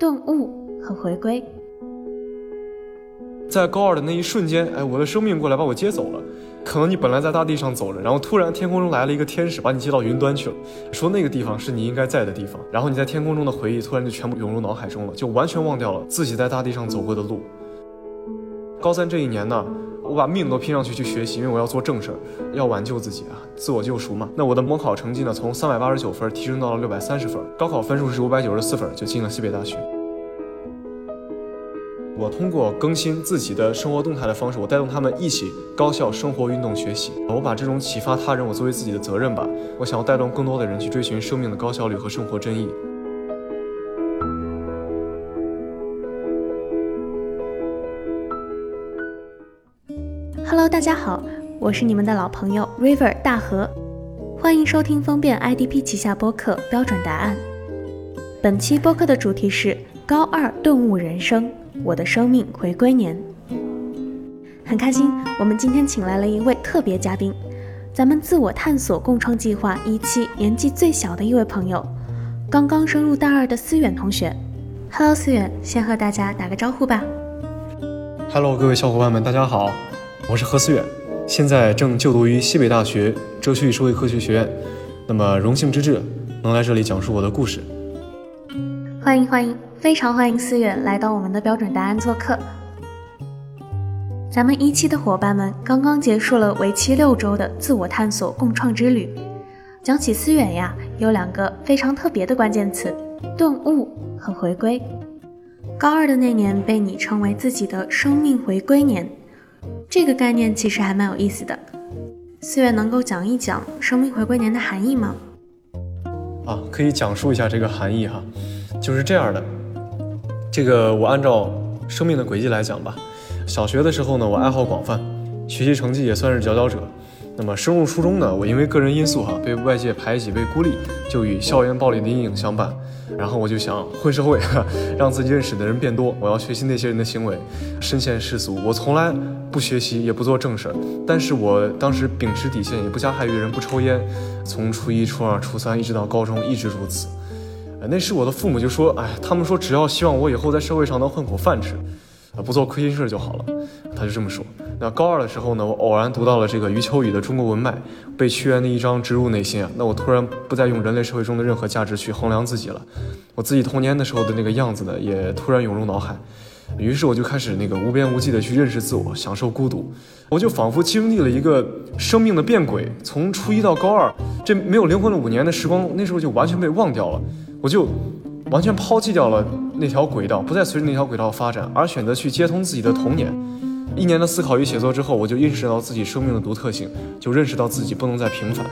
顿悟和回归。在高二的那一瞬间，哎，我的生命过来把我接走了。可能你本来在大地上走着，然后突然天空中来了一个天使，把你接到云端去了，说那个地方是你应该在的地方。然后你在天空中的回忆突然就全部涌入脑海中了，就完全忘掉了自己在大地上走过的路。高三这一年呢，我把命都拼上去去学习，因为我要做正事儿，要挽救自己啊，自我救赎嘛。那我的模考成绩呢，从三百八十九分提升到了六百三十分，高考分数是五百九十四分，就进了西北大学。我通过更新自己的生活动态的方式，我带动他们一起高效生活、运动、学习。我把这种启发他人，我作为自己的责任吧。我想要带动更多的人去追寻生命的高效率和生活真意。Hello，大家好，我是你们的老朋友 River 大河，欢迎收听风便 IDP 旗下播客标准答案。本期播客的主题是高二顿悟人生。我的生命回归年，很开心，我们今天请来了一位特别嘉宾，咱们自我探索共创计划一期年纪最小的一位朋友，刚刚升入大二的思远同学。Hello，思远，先和大家打个招呼吧。Hello，各位小伙伴们，大家好，我是何思远，现在正就读于西北大学哲学与社会科学学院，那么荣幸之至能来这里讲述我的故事。欢迎欢迎。非常欢迎思远来到我们的标准答案做客。咱们一期的伙伴们刚刚结束了为期六周的自我探索共创之旅。讲起思远呀，有两个非常特别的关键词：顿悟和回归。高二的那年被你称为自己的生命回归年，这个概念其实还蛮有意思的。四月能够讲一讲生命回归年的含义吗？啊，可以讲述一下这个含义哈，就是这样的。这个我按照生命的轨迹来讲吧。小学的时候呢，我爱好广泛，学习成绩也算是佼佼者。那么升入初中呢，我因为个人因素哈，被外界排挤、被孤立，就与校园暴力的阴影相伴。然后我就想混社会，让自己认识的人变多。我要学习那些人的行为，身陷世俗。我从来不学习，也不做正事儿。但是我当时秉持底线，也不加害于人，不抽烟。从初一、初二、初三一直到高中，一直如此。那时我的父母就说：“哎，他们说只要希望我以后在社会上能混口饭吃，不做亏心事就好了。”他就这么说。那高二的时候呢，我偶然读到了这个余秋雨的《中国文脉》，被屈原的一章植入内心啊。那我突然不再用人类社会中的任何价值去衡量自己了，我自己童年的时候的那个样子呢，也突然涌入脑海。于是我就开始那个无边无际的去认识自我，享受孤独。我就仿佛经历了一个生命的变轨，从初一到高二，这没有灵魂的五年的时光，那时候就完全被忘掉了。我就完全抛弃掉了那条轨道，不再随着那条轨道发展，而选择去接通自己的童年。一年的思考与写作之后，我就意识到自己生命的独特性，就认识到自己不能再平凡。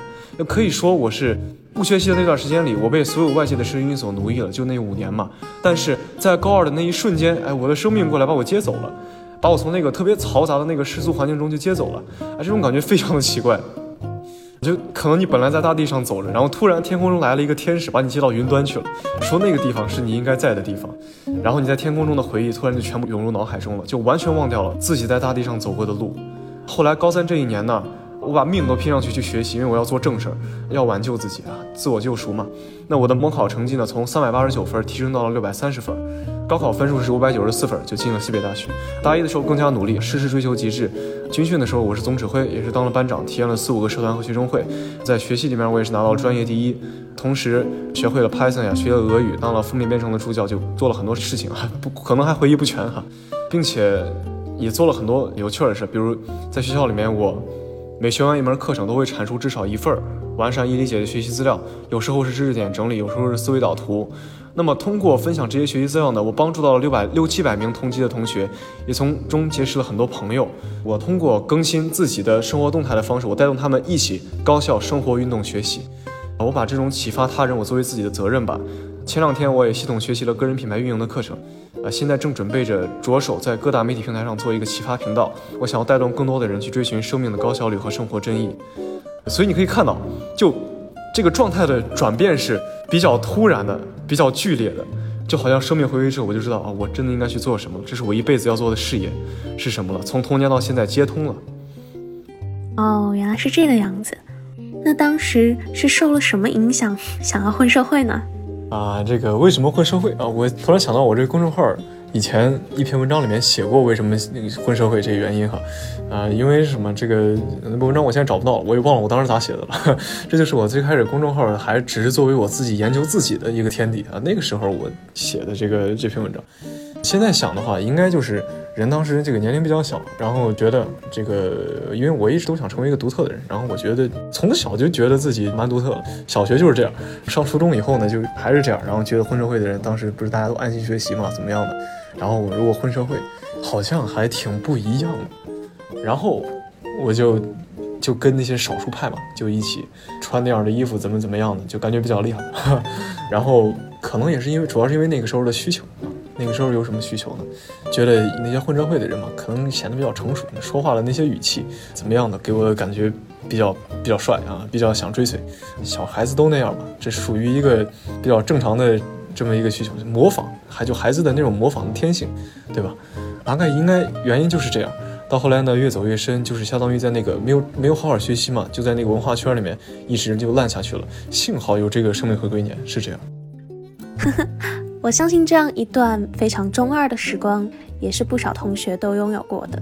可以说我是不学习的那段时间里，我被所有外界的声音所奴役了，就那五年嘛。但是在高二的那一瞬间，哎，我的生命过来把我接走了，把我从那个特别嘈杂的那个世俗环境中就接走了。啊，这种感觉非常的奇怪。就可能你本来在大地上走着，然后突然天空中来了一个天使，把你接到云端去了，说那个地方是你应该在的地方。然后你在天空中的回忆突然就全部涌入脑海中了，就完全忘掉了自己在大地上走过的路。后来高三这一年呢？我把命都拼上去去学习，因为我要做正事儿，要挽救自己啊，自我救赎嘛。那我的模考成绩呢，从三百八十九分提升到了六百三十分，高考分数是五百九十四分，就进了西北大学。大一的时候更加努力，事事追求极致。军训的时候我是总指挥，也是当了班长，体验了四五个社团和学生会。在学习里面我也是拿到了专业第一，同时学会了 Python 呀，学了俄语，当了封面编程的助教，就做了很多事情啊，不可能还回忆不全哈，并且也做了很多有趣的事，比如在学校里面我。每学完一门课程，都会产出至少一份完善易理解的学习资料，有时候是知识点整理，有时候是思维导图。那么通过分享这些学习资料呢，我帮助到了六百六七百名同级的同学，也从中结识了很多朋友。我通过更新自己的生活动态的方式，我带动他们一起高效生活、运动、学习。我把这种启发他人，我作为自己的责任吧。前两天我也系统学习了个人品牌运营的课程，啊，现在正准备着着手在各大媒体平台上做一个启发频道。我想要带动更多的人去追寻生命的高效率和生活真意。所以你可以看到，就这个状态的转变是比较突然的，比较剧烈的，就好像生命回归之后，我就知道啊，我真的应该去做什么，这是我一辈子要做的事业是什么了。从童年到现在接通了。哦，原来是这个样子。那当时是受了什么影响，想要混社会呢？啊，这个为什么混社会啊？我突然想到，我这个公众号以前一篇文章里面写过为什么那个混社会这个原因哈，啊，因为什么？这个那文章我现在找不到了，我也忘了我当时咋写的了。这就是我最开始公众号还只是作为我自己研究自己的一个天地啊，那个时候我写的这个这篇文章。现在想的话，应该就是人当时这个年龄比较小，然后觉得这个，因为我一直都想成为一个独特的人，然后我觉得从小就觉得自己蛮独特的。小学就是这样，上初中以后呢，就还是这样，然后觉得混社会的人，当时不是大家都安心学习嘛，怎么样的？然后我如果混社会，好像还挺不一样的。然后我就就跟那些少数派嘛，就一起穿那样的衣服，怎么怎么样的，就感觉比较厉害。然后可能也是因为，主要是因为那个时候的需求。那个时候有什么需求呢？觉得那些混社会的人嘛，可能显得比较成熟，说话的那些语气怎么样的，给我的感觉比较比较帅啊，比较想追随。小孩子都那样嘛，这属于一个比较正常的这么一个需求，模仿，还就孩子的那种模仿的天性，对吧？大概应该原因就是这样。到后来呢，越走越深，就是相当于在那个没有没有好好学习嘛，就在那个文化圈里面一直就烂下去了。幸好有这个生命回归年，是这样。我相信这样一段非常中二的时光，也是不少同学都拥有过的。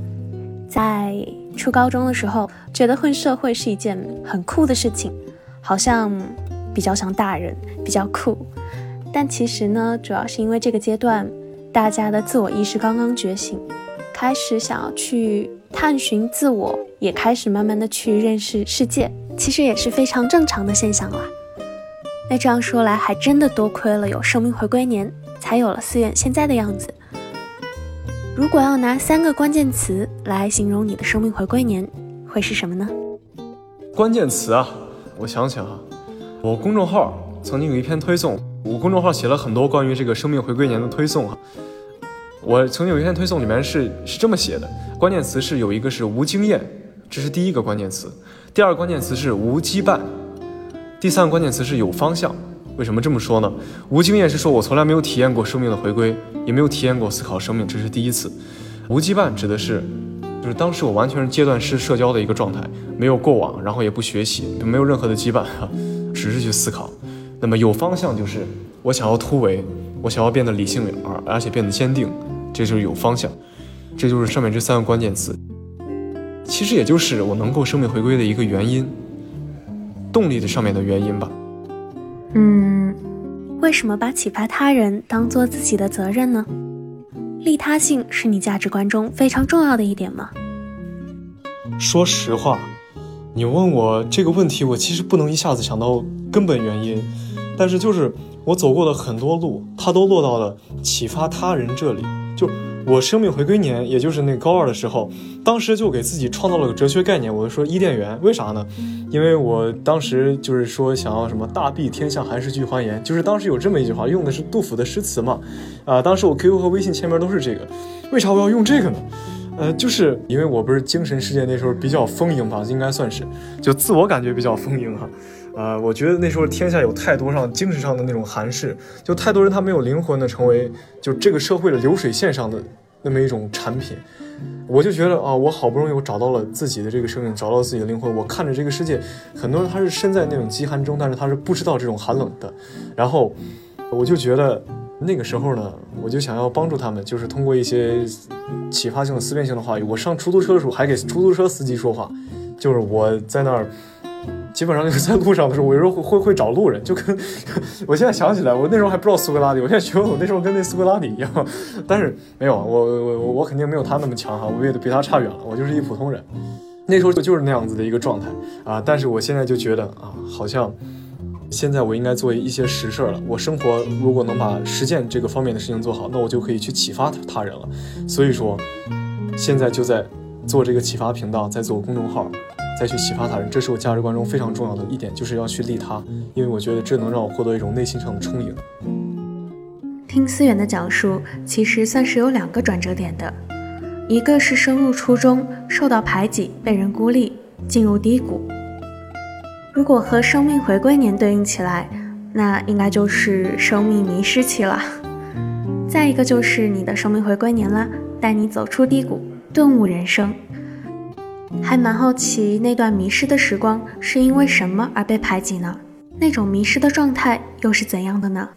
在初高中的时候，觉得混社会是一件很酷的事情，好像比较像大人，比较酷。但其实呢，主要是因为这个阶段，大家的自我意识刚刚觉醒，开始想要去探寻自我，也开始慢慢的去认识世界，其实也是非常正常的现象啦。那这样说来，还真的多亏了有生命回归年，才有了寺院现在的样子。如果要拿三个关键词来形容你的生命回归年，会是什么呢？关键词啊，我想想啊，我公众号曾经有一篇推送，我公众号写了很多关于这个生命回归年的推送啊。我曾经有一篇推送里面是是这么写的，关键词是有一个是无经验，这是第一个关键词，第二个关键词是无羁绊。第三个关键词是有方向，为什么这么说呢？无经验是说我从来没有体验过生命的回归，也没有体验过思考生命，这是第一次。无羁绊指的是，就是当时我完全是阶段式社交的一个状态，没有过往，然后也不学习，没有任何的羁绊，只是去思考。那么有方向就是我想要突围，我想要变得理性而而且变得坚定，这就是有方向。这就是上面这三个关键词，其实也就是我能够生命回归的一个原因。动力的上面的原因吧。嗯，为什么把启发他人当做自己的责任呢？利他性是你价值观中非常重要的一点吗？说实话，你问我这个问题，我其实不能一下子想到根本原因。但是就是我走过的很多路，它都落到了启发他人这里。就我生命回归年，也就是那高二的时候，当时就给自己创造了个哲学概念，我就说伊甸园，为啥呢？因为我当时就是说想要什么大庇天下寒士俱欢颜，就是当时有这么一句话，用的是杜甫的诗词嘛。啊，当时我 QQ 和微信签名都是这个，为啥我要用这个呢？呃，就是因为我不是精神世界那时候比较丰盈吧，应该算是，就自我感觉比较丰盈哈。呃，我觉得那时候天下有太多上精神上的那种寒士，就太多人他没有灵魂的成为就这个社会的流水线上的那么一种产品，我就觉得啊，我好不容易我找到了自己的这个生命，找到自己的灵魂，我看着这个世界，很多人他是身在那种极寒中，但是他是不知道这种寒冷的，然后我就觉得那个时候呢，我就想要帮助他们，就是通过一些启发性的思辨性的话语，我上出租车的时候还给出租车司机说话，就是我在那儿。基本上就是在路上的时候，我有时候会会找路人，就跟我现在想起来，我那时候还不知道苏格拉底，我现在觉得我那时候跟那苏格拉底一样，但是没有，我我我肯定没有他那么强哈，我也比他差远了，我就是一普通人。那时候就就是那样子的一个状态啊，但是我现在就觉得啊，好像现在我应该做一些实事了。我生活如果能把实践这个方面的事情做好，那我就可以去启发他人了。所以说，现在就在做这个启发频道，在做公众号。再去启发他人，这是我价值观中非常重要的一点，就是要去利他，因为我觉得这能让我获得一种内心上的充盈。听思远的讲述，其实算是有两个转折点的，一个是升入初中受到排挤、被人孤立，进入低谷。如果和生命回归年对应起来，那应该就是生命迷失期了。再一个就是你的生命回归年了，带你走出低谷，顿悟人生。还蛮好奇，那段迷失的时光是因为什么而被排挤呢？那种迷失的状态又是怎样的呢？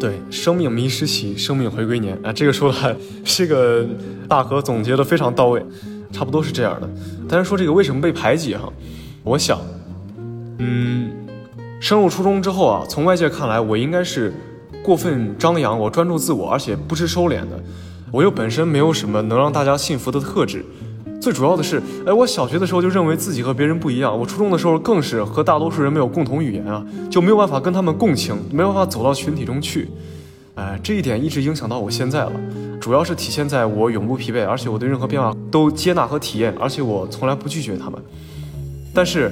对，生命迷失期，生命回归年啊，这个说的这个大河总结的非常到位，差不多是这样的。但是说这个为什么被排挤哈，我想，嗯，升入初中之后啊，从外界看来我应该是过分张扬，我专注自我，而且不知收敛的，我又本身没有什么能让大家信服的特质。最主要的是，哎，我小学的时候就认为自己和别人不一样，我初中的时候更是和大多数人没有共同语言啊，就没有办法跟他们共情，没有办法走到群体中去，哎，这一点一直影响到我现在了，主要是体现在我永不疲惫，而且我对任何变化都接纳和体验，而且我从来不拒绝他们。但是，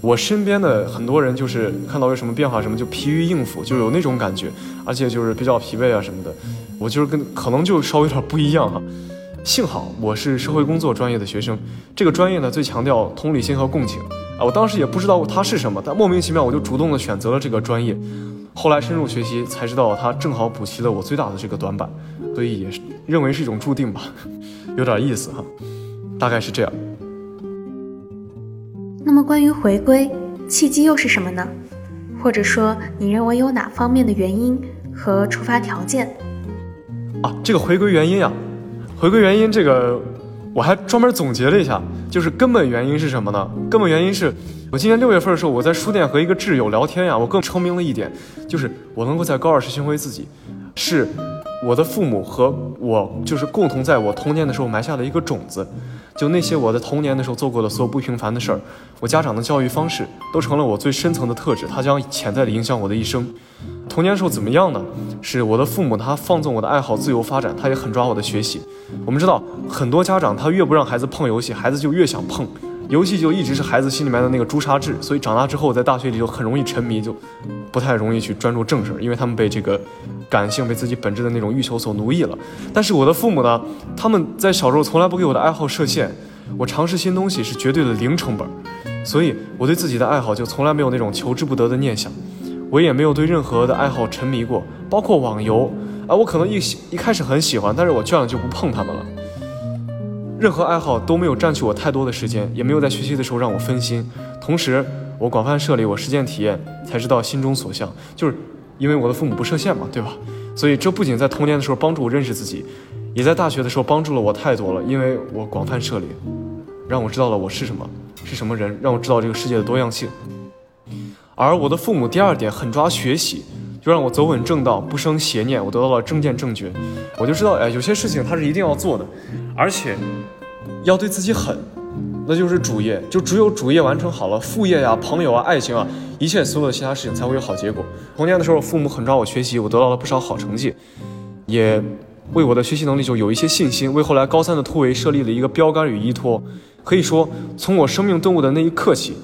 我身边的很多人就是看到有什么变化什么就疲于应付，就有那种感觉，而且就是比较疲惫啊什么的，我就是跟可能就稍微有点不一样哈。幸好我是社会工作专业的学生，这个专业呢最强调同理心和共情啊。我当时也不知道它是什么，但莫名其妙我就主动的选择了这个专业。后来深入学习才知道，它正好补齐了我最大的这个短板，所以也是认为是一种注定吧，有点意思哈。大概是这样。那么关于回归契机又是什么呢？或者说你认为有哪方面的原因和触发条件？啊，这个回归原因呀。回归原因，这个我还专门总结了一下，就是根本原因是什么呢？根本原因是我今年六月份的时候，我在书店和一个挚友聊天呀，我更称明了一点，就是我能够在高二时寻回自己，是我的父母和我就是共同在我童年的时候埋下了一个种子，就那些我在童年的时候做过的所有不平凡的事儿，我家长的教育方式都成了我最深层的特质，它将潜在的影响我的一生。童年时候怎么样呢？是我的父母，他放纵我的爱好自由发展，他也很抓我的学习。我们知道，很多家长他越不让孩子碰游戏，孩子就越想碰，游戏就一直是孩子心里面的那个朱砂痣。所以长大之后，在大学里就很容易沉迷，就不太容易去专注正事，因为他们被这个感性、被自己本质的那种欲求所奴役了。但是我的父母呢，他们在小时候从来不给我的爱好设限，我尝试新东西是绝对的零成本，所以我对自己的爱好就从来没有那种求之不得的念想。我也没有对任何的爱好沉迷过，包括网游啊，我可能一一开始很喜欢，但是我倦了就不碰它们了。任何爱好都没有占据我太多的时间，也没有在学习的时候让我分心。同时，我广泛涉猎，我实践体验，才知道心中所向。就是因为我的父母不设限嘛，对吧？所以这不仅在童年的时候帮助我认识自己，也在大学的时候帮助了我太多了。因为我广泛涉猎，让我知道了我是什么，是什么人，让我知道这个世界的多样性。而我的父母第二点狠抓学习，就让我走稳正道，不生邪念。我得到了正见正觉，我就知道，哎，有些事情他是一定要做的，而且要对自己狠，那就是主业。就只有主业完成好了，副业呀、朋友啊、爱情啊，一切所有的其他事情才会有好结果。童年的时候，父母很抓我学习，我得到了不少好成绩，也为我的学习能力就有一些信心，为后来高三的突围设立了一个标杆与依托。可以说，从我生命顿悟的那一刻起，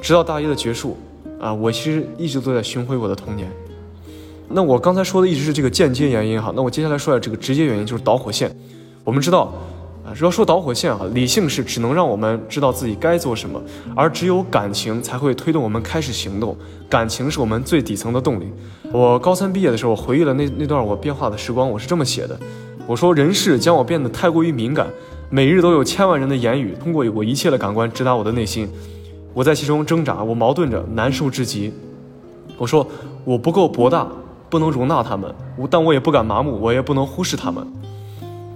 直到大一的结束。啊，我其实一直都在寻回我的童年。那我刚才说的一直是这个间接原因哈，那我接下来说一下这个直接原因，就是导火线。我们知道，啊，要说导火线哈，理性是只能让我们知道自己该做什么，而只有感情才会推动我们开始行动。感情是我们最底层的动力。我高三毕业的时候，回忆了那那段我变化的时光，我是这么写的：我说人世将我变得太过于敏感，每日都有千万人的言语通过我一切的感官直达我的内心。我在其中挣扎，我矛盾着，难受至极。我说我不够博大，不能容纳他们，但我也不敢麻木，我也不能忽视他们。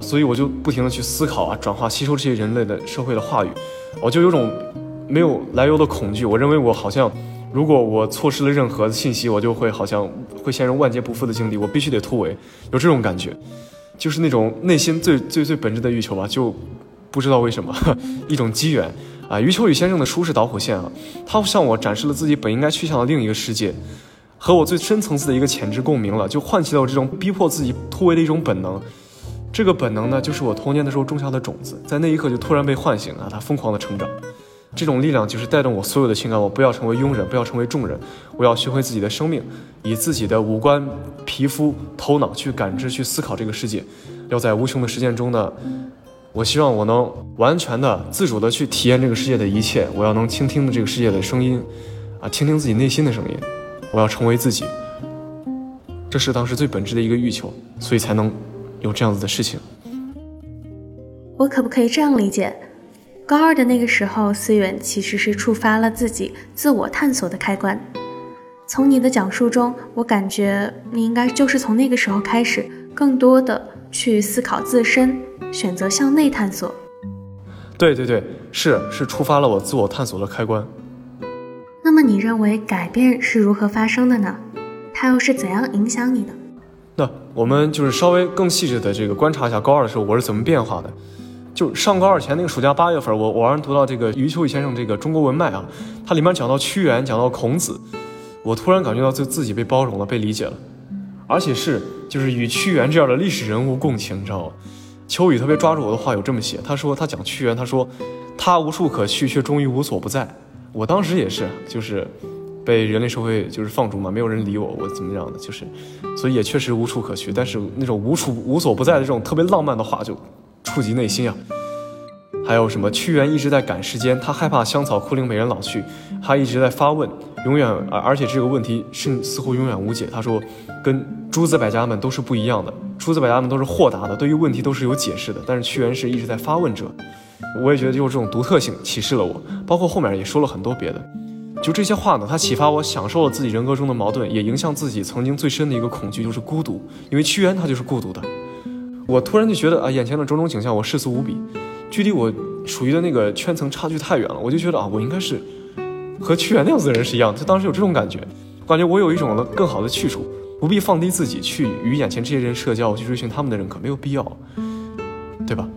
所以我就不停的去思考啊，转化吸收这些人类的社会的话语。我就有种没有来由的恐惧，我认为我好像，如果我错失了任何的信息，我就会好像会陷入万劫不复的境地。我必须得突围，有这种感觉，就是那种内心最最最本质的欲求吧，就不知道为什么，一种机缘。啊，余秋雨先生的书是导火线啊，他向我展示了自己本应该去向的另一个世界，和我最深层次的一个潜质共鸣了，就唤起了我这种逼迫自己突围的一种本能。这个本能呢，就是我童年的时候种下的种子，在那一刻就突然被唤醒啊，它疯狂的成长。这种力量就是带动我所有的情感，我不要成为庸人，不要成为众人，我要学会自己的生命，以自己的五官、皮肤、头脑去感知、去思考这个世界，要在无穷的实践中呢。我希望我能完全的、自主的去体验这个世界的一切。我要能倾听这个世界的声音，啊，倾听自己内心的声音。我要成为自己，这是当时最本质的一个欲求，所以才能有这样子的事情。我可不可以这样理解？高二的那个时候，思远其实是触发了自己自我探索的开关。从你的讲述中，我感觉你应该就是从那个时候开始，更多的去思考自身，选择向内探索。对对对，是是触发了我自我探索的开关。那么你认为改变是如何发生的呢？它又是怎样影响你的？那我们就是稍微更细致的这个观察一下高二的时候我是怎么变化的。就上高二前那个暑假八月份，我偶然读到这个余秋雨先生这个《中国文脉》啊，它里面讲到屈原，讲到孔子，我突然感觉到自自己被包容了，被理解了，而且是就是与屈原这样的历史人物共情，你知道吗？秋雨特别抓住我的话，有这么写，他说他讲屈原，他说他无处可去，却终于无所不在。我当时也是，就是被人类社会就是放逐嘛，没有人理我，我怎么样的，就是，所以也确实无处可去。但是那种无处无所不在的这种特别浪漫的话，就触及内心啊。还有什么？屈原一直在赶时间，他害怕香草枯零美人老去，他一直在发问，永远而而且这个问题是似乎永远无解。他说，跟诸子百家们都是不一样的，诸子百家们都是豁达的，对于问题都是有解释的，但是屈原是一直在发问者。我也觉得就是这种独特性启示了我，包括后面也说了很多别的，就这些话呢，它启发我享受了自己人格中的矛盾，也影响自己曾经最深的一个恐惧，就是孤独。因为屈原他就是孤独的。我突然就觉得啊，眼前的种种景象我世俗无比。距离我属于的那个圈层差距太远了，我就觉得啊，我应该是和屈原那样子的人是一样。就当时有这种感觉，感觉我有一种更好的去处，不必放低自己去与眼前这些人社交，去追寻他们的认可，没有必要，对吧？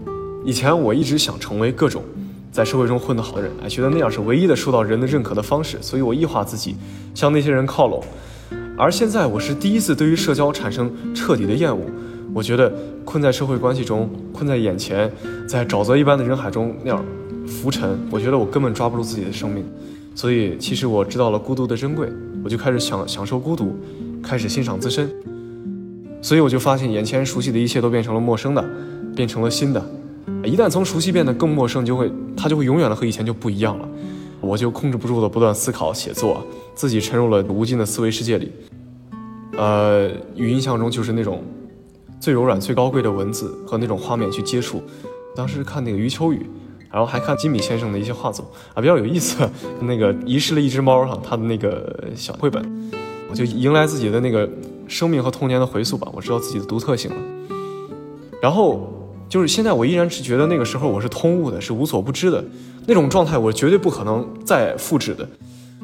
以前我一直想成为各种在社会中混得好的人，哎，觉得那样是唯一的受到人的认可的方式，所以我异化自己，向那些人靠拢。而现在我是第一次对于社交产生彻底的厌恶。我觉得困在社会关系中，困在眼前，在沼泽一般的人海中那样浮沉，我觉得我根本抓不住自己的生命。所以，其实我知道了孤独的珍贵，我就开始享享受孤独，开始欣赏自身。所以，我就发现眼前熟悉的一切都变成了陌生的，变成了新的。一旦从熟悉变得更陌生，就会它就会永远的和以前就不一样了。我就控制不住的不断思考、写作，自己沉入了无尽的思维世界里。呃，与印象中就是那种。最柔软、最高贵的文字和那种画面去接触，当时看那个余秋雨，然后还看金米先生的一些画作啊，比较有意思。那个遗失了一只猫哈，他的那个小绘本，我就迎来自己的那个生命和童年的回溯吧。我知道自己的独特性了。然后就是现在，我依然是觉得那个时候我是通悟的，是无所不知的那种状态，我绝对不可能再复制的。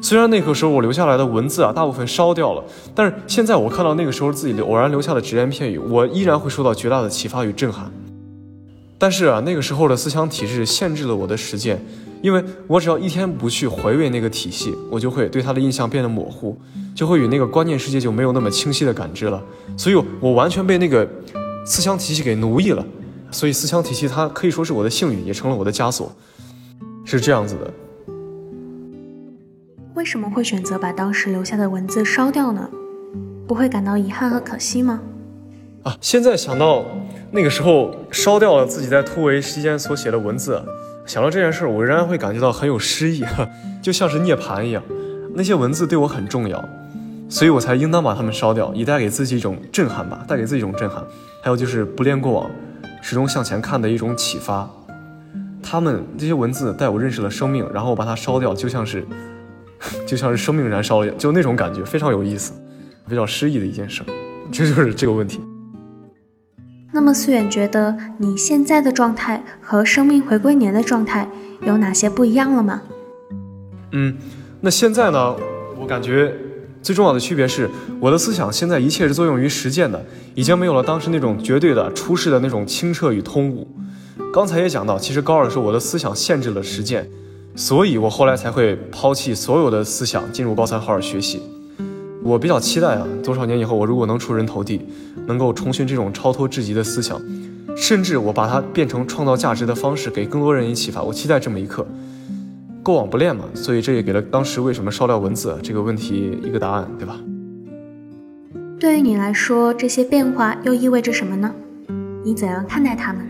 虽然那个时候我留下来的文字啊，大部分烧掉了，但是现在我看到那个时候自己偶然留下的只言片语，我依然会受到绝大的启发与震撼。但是啊，那个时候的思想体制限制了我的实践，因为我只要一天不去回味那个体系，我就会对它的印象变得模糊，就会与那个观念世界就没有那么清晰的感知了。所以，我完全被那个思想体系给奴役了。所以，思想体系它可以说是我的幸运，也成了我的枷锁，是这样子的。为什么会选择把当时留下的文字烧掉呢？不会感到遗憾和可惜吗？啊，现在想到那个时候烧掉了自己在突围期间所写的文字，想到这件事，我仍然会感觉到很有诗意，就像是涅槃一样。那些文字对我很重要，所以我才应当把它们烧掉，以带给自己一种震撼吧，带给自己一种震撼。还有就是不恋过往，始终向前看的一种启发。他们这些文字带我认识了生命，然后我把它烧掉，就像是。就像是生命燃烧了，就那种感觉非常有意思，比较诗意的一件事，这就是这个问题。那么思远觉得你现在的状态和生命回归年的状态有哪些不一样了吗？嗯，那现在呢，我感觉最重要的区别是，我的思想现在一切是作用于实践的，已经没有了当时那种绝对的出世的那种清澈与通悟。刚才也讲到，其实高二的时候我的思想限制了实践。所以，我后来才会抛弃所有的思想，进入高三好好学习。我比较期待啊，多少年以后，我如果能出人头地，能够重寻这种超脱至极的思想，甚至我把它变成创造价值的方式，给更多人以启发。我期待这么一刻。过往不恋嘛，所以这也给了当时为什么烧掉文字这个问题一个答案，对吧？对于你来说，这些变化又意味着什么呢？你怎样看待他们？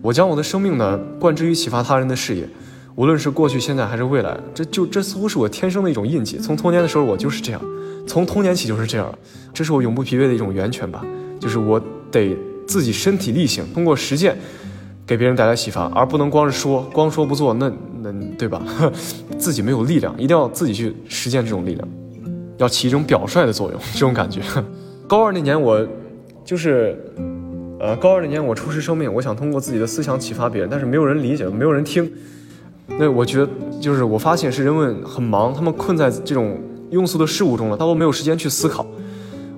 我将我的生命呢，贯之于启发他人的事业。无论是过去、现在还是未来，这就这似乎是我天生的一种印记。从童年的时候，我就是这样，从童年起就是这样，这是我永不疲惫的一种源泉吧。就是我得自己身体力行，通过实践给别人带来启发，而不能光是说，光说不做，那那对吧？自己没有力量，一定要自己去实践这种力量。要起一种表率的作用，这种感觉。高二那年我就是，呃，高二那年我出师生命，我想通过自己的思想启发别人，但是没有人理解，没有人听。那我觉得就是我发现是人们很忙，他们困在这种庸俗的事物中了，他都没有时间去思考。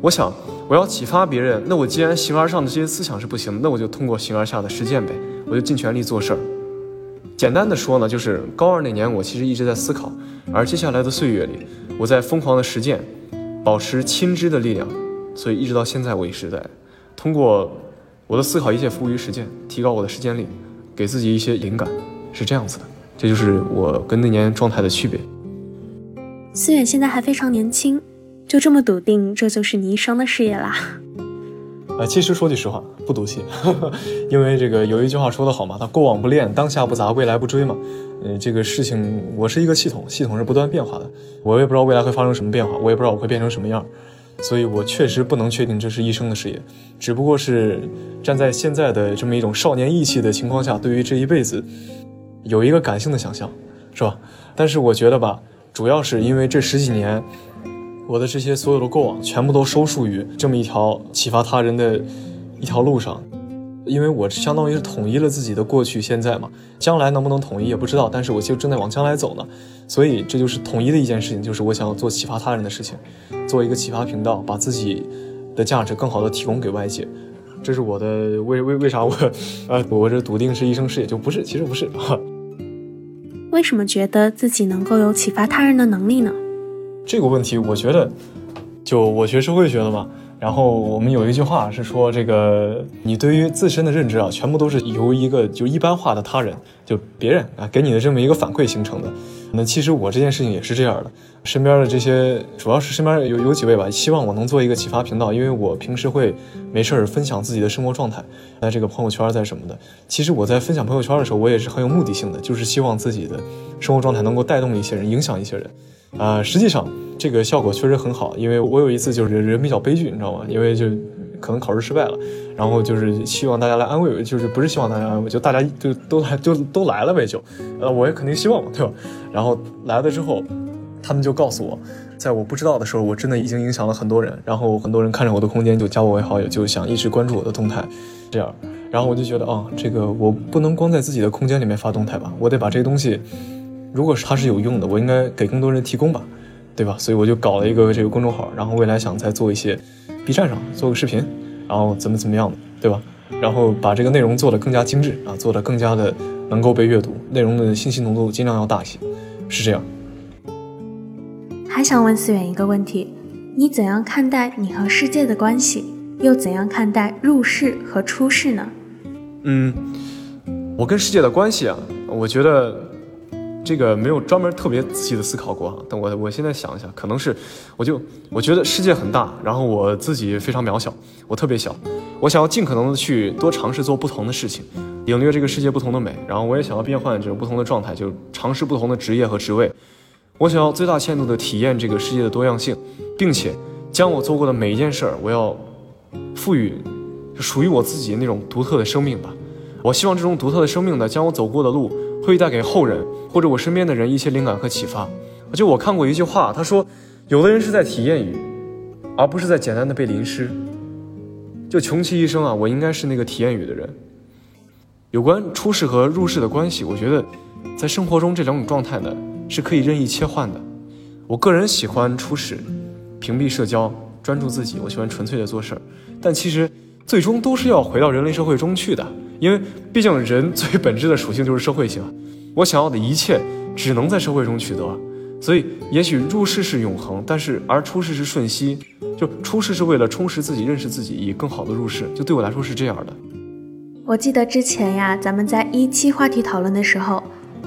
我想我要启发别人，那我既然形而上的这些思想是不行，那我就通过形而下的实践呗，我就尽全力做事儿。简单的说呢，就是高二那年我其实一直在思考，而接下来的岁月里，我在疯狂的实践，保持亲知的力量，所以一直到现在我也是在通过我的思考一切服务于实践，提高我的实践力，给自己一些灵感，是这样子的。这就是我跟那年状态的区别。思远现在还非常年轻，就这么笃定这就是你一生的事业啦？啊，其实说句实话，不赌气，因为这个有一句话说得好嘛，他过往不恋，当下不杂，未来不追嘛。呃，这个事情我是一个系统，系统是不断变化的，我也不知道未来会发生什么变化，我也不知道我会变成什么样，所以我确实不能确定这是一生的事业，只不过是站在现在的这么一种少年意气的情况下，对于这一辈子。有一个感性的想象，是吧？但是我觉得吧，主要是因为这十几年，我的这些所有的过往全部都收束于这么一条启发他人的一条路上，因为我相当于是统一了自己的过去、现在嘛。将来能不能统一也不知道，但是我就正在往将来走呢。所以这就是统一的一件事情，就是我想要做启发他人的事情，做一个启发频道，把自己的价值更好的提供给外界。这是我的为为为啥我，呃，我这笃定是一生事业，就不是，其实不是。为什么觉得自己能够有启发他人的能力呢？这个问题，我觉得，就我学社会学的嘛。然后我们有一句话是说，这个你对于自身的认知啊，全部都是由一个就一般化的他人，就别人啊给你的这么一个反馈形成的。那其实我这件事情也是这样的，身边的这些主要是身边有有几位吧，希望我能做一个启发频道，因为我平时会没事儿分享自己的生活状态，在这个朋友圈在什么的。其实我在分享朋友圈的时候，我也是很有目的性的，就是希望自己的生活状态能够带动一些人，影响一些人。啊，实际上这个效果确实很好，因为我有一次就是人比较悲剧，你知道吗？因为就可能考试失败了，然后就是希望大家来安慰，就是不是希望大家安慰，就大家就都来就都来了呗，就，呃，我也肯定希望嘛，对吧？然后来了之后，他们就告诉我，在我不知道的时候，我真的已经影响了很多人，然后很多人看着我的空间就加我为好友，就想一直关注我的动态，这样，然后我就觉得啊，这个我不能光在自己的空间里面发动态吧，我得把这个东西。如果是它是有用的，我应该给更多人提供吧，对吧？所以我就搞了一个这个公众号，然后未来想再做一些 B 站上做个视频，然后怎么怎么样的，对吧？然后把这个内容做得更加精致啊，做得更加的能够被阅读，内容的信息浓度尽量要大一些，是这样。还想问思远一个问题：你怎样看待你和世界的关系？又怎样看待入世和出世呢？嗯，我跟世界的关系啊，我觉得。这个没有专门特别仔细的思考过哈，但我我现在想一下，可能是，我就我觉得世界很大，然后我自己非常渺小，我特别小，我想要尽可能的去多尝试做不同的事情，领略这个世界不同的美，然后我也想要变换这种不同的状态，就尝试不同的职业和职位，我想要最大限度的体验这个世界的多样性，并且将我做过的每一件事儿，我要赋予属于我自己那种独特的生命吧，我希望这种独特的生命呢，将我走过的路。会带给后人或者我身边的人一些灵感和启发。就我看过一句话，他说，有的人是在体验雨，而不是在简单的被淋湿。就穷其一生啊，我应该是那个体验雨的人。有关出世和入世的关系，我觉得在生活中这两种状态呢是可以任意切换的。我个人喜欢出世，屏蔽社交，专注自己。我喜欢纯粹的做事儿，但其实最终都是要回到人类社会中去的。因为毕竟人最本质的属性就是社会性，我想要的一切只能在社会中取得，所以也许入世是永恒，但是而出世是瞬息，就出世是为了充实自己、认识自己，以更好的入世，就对我来说是这样的。我记得之前呀，咱们在一期话题讨论的时候，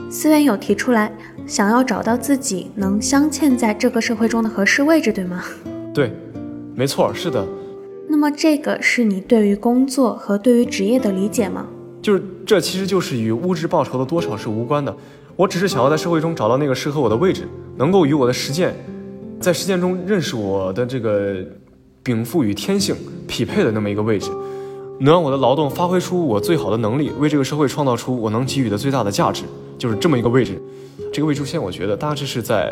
思源有提出来想要找到自己能镶嵌在这个社会中的合适位置，对吗？对，没错，是的。那么这个是你对于工作和对于职业的理解吗？就是这其实就是与物质报酬的多少是无关的。我只是想要在社会中找到那个适合我的位置，能够与我的实践，在实践中认识我的这个禀赋与天性匹配的那么一个位置，能让我的劳动发挥出我最好的能力，为这个社会创造出我能给予的最大的价值，就是这么一个位置。这个位置线，我觉得大致是在，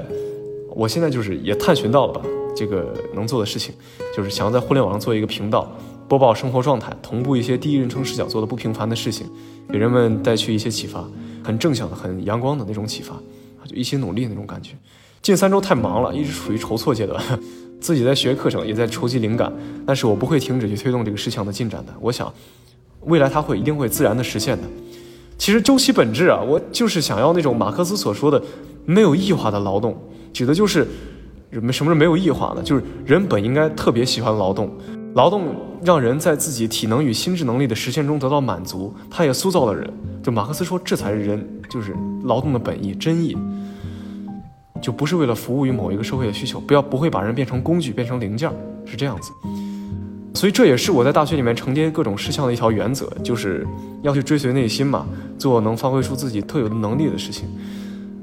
我现在就是也探寻到了吧，这个能做的事情，就是想要在互联网上做一个频道，播报生活状态，同步一些第一人称视角做的不平凡的事情，给人们带去一些启发，很正向的、很阳光的那种启发，就一起努力那种感觉。近三周太忙了，一直处于筹措阶段，自己在学课程，也在筹集灵感，但是我不会停止去推动这个事项的进展的。我想，未来它会一定会自然的实现的。其实究其本质啊，我就是想要那种马克思所说的没有异化的劳动，指的就是什么什么是没有异化呢？就是人本应该特别喜欢劳动，劳动让人在自己体能与心智能力的实现中得到满足，他也塑造了人。就马克思说，这才是人，就是劳动的本意真意，就不是为了服务于某一个社会的需求，不要不会把人变成工具，变成零件，是这样子。所以这也是我在大学里面承接各种事项的一条原则，就是要去追随内心嘛，做能发挥出自己特有的能力的事情，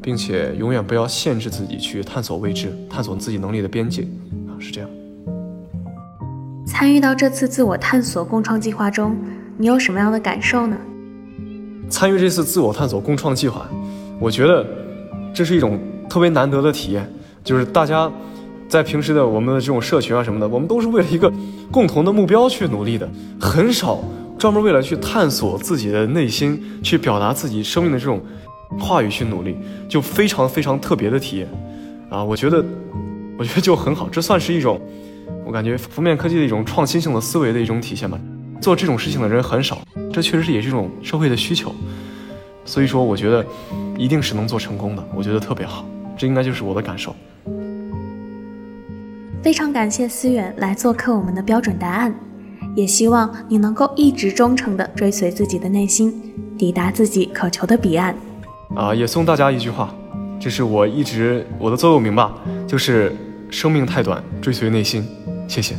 并且永远不要限制自己去探索未知，探索自己能力的边界啊，是这样。参与到这次自我探索共创计划中，你有什么样的感受呢？参与这次自我探索共创计划，我觉得这是一种特别难得的体验，就是大家。在平时的我们的这种社群啊什么的，我们都是为了一个共同的目标去努力的，很少专门为了去探索自己的内心，去表达自己生命的这种话语去努力，就非常非常特别的体验啊！我觉得，我觉得就很好，这算是一种我感觉浮面科技的一种创新性的思维的一种体现吧。做这种事情的人很少，这确实也是一种社会的需求，所以说我觉得一定是能做成功的，我觉得特别好，这应该就是我的感受。非常感谢思远来做客我们的标准答案，也希望你能够一直忠诚地追随自己的内心，抵达自己渴求的彼岸。啊，也送大家一句话，这是我一直我的座右铭吧，就是生命太短，追随内心。谢谢。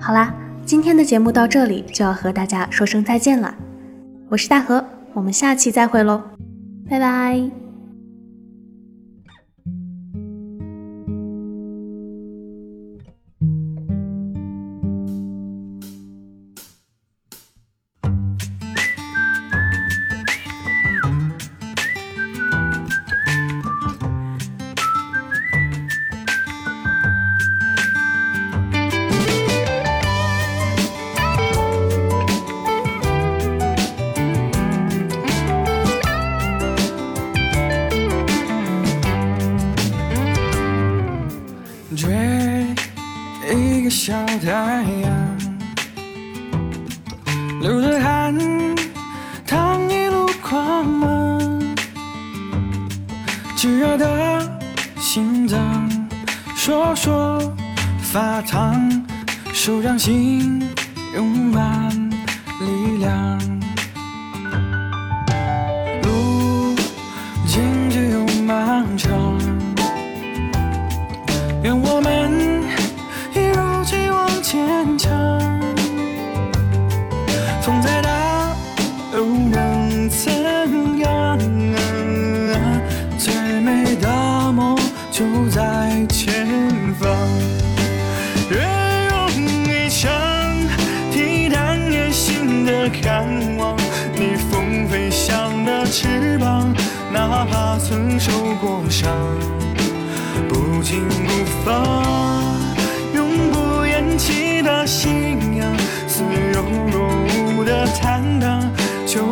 好啦，今天的节目到这里就要和大家说声再见了，我是大河，我们下期再会喽，拜拜。心不矜，不紧不言弃的信仰，似有若无的坦荡，就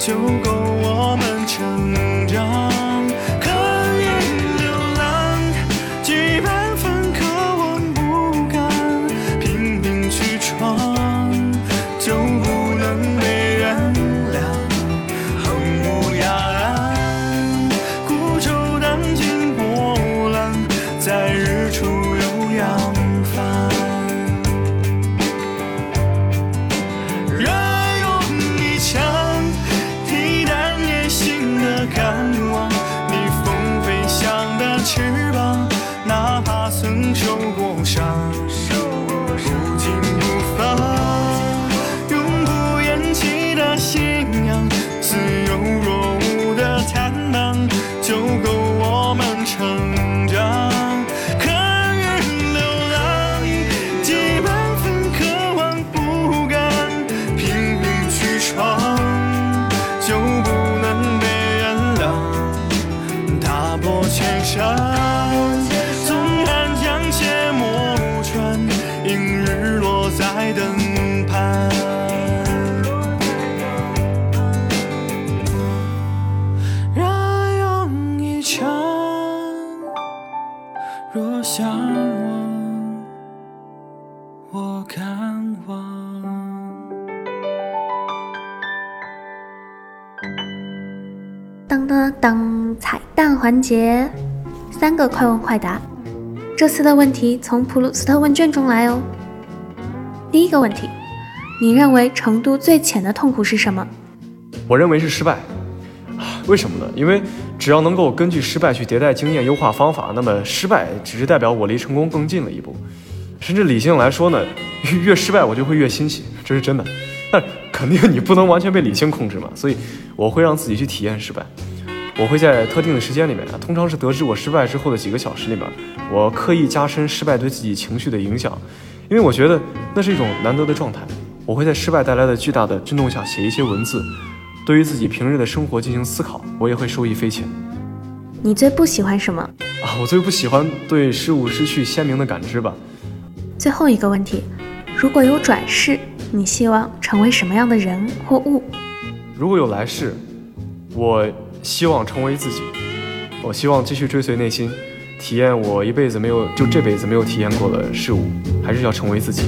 荡，就环节，三个快问快答。这次的问题从普鲁斯特问卷中来哦。第一个问题，你认为程度最浅的痛苦是什么？我认为是失败。为什么呢？因为只要能够根据失败去迭代经验、优化方法，那么失败只是代表我离成功更近了一步。甚至理性来说呢，越失败我就会越欣喜，这是真的。但肯定你不能完全被理性控制嘛，所以我会让自己去体验失败。我会在特定的时间里面啊，通常是得知我失败之后的几个小时里面，我刻意加深失败对自己情绪的影响，因为我觉得那是一种难得的状态。我会在失败带来的巨大的震动下写一些文字，对于自己平日的生活进行思考，我也会受益匪浅。你最不喜欢什么？啊，我最不喜欢对事物失去鲜明的感知吧。最后一个问题，如果有转世，你希望成为什么样的人或物？如果有来世，我希望成为自己，我希望继续追随内心，体验我一辈子没有就这辈子没有体验过的事物，还是要成为自己。